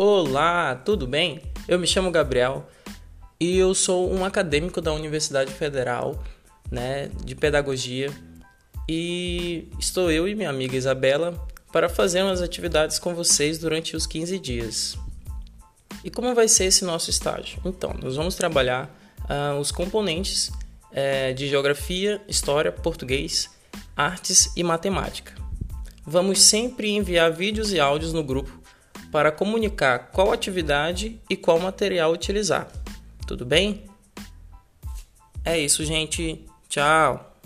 Olá, tudo bem? Eu me chamo Gabriel e eu sou um acadêmico da Universidade Federal, né, de Pedagogia, e estou eu e minha amiga Isabela para fazer umas atividades com vocês durante os 15 dias. E como vai ser esse nosso estágio? Então, nós vamos trabalhar uh, os componentes uh, de Geografia, História, Português, Artes e Matemática. Vamos sempre enviar vídeos e áudios no grupo para comunicar qual atividade e qual material utilizar. Tudo bem? É isso, gente. Tchau!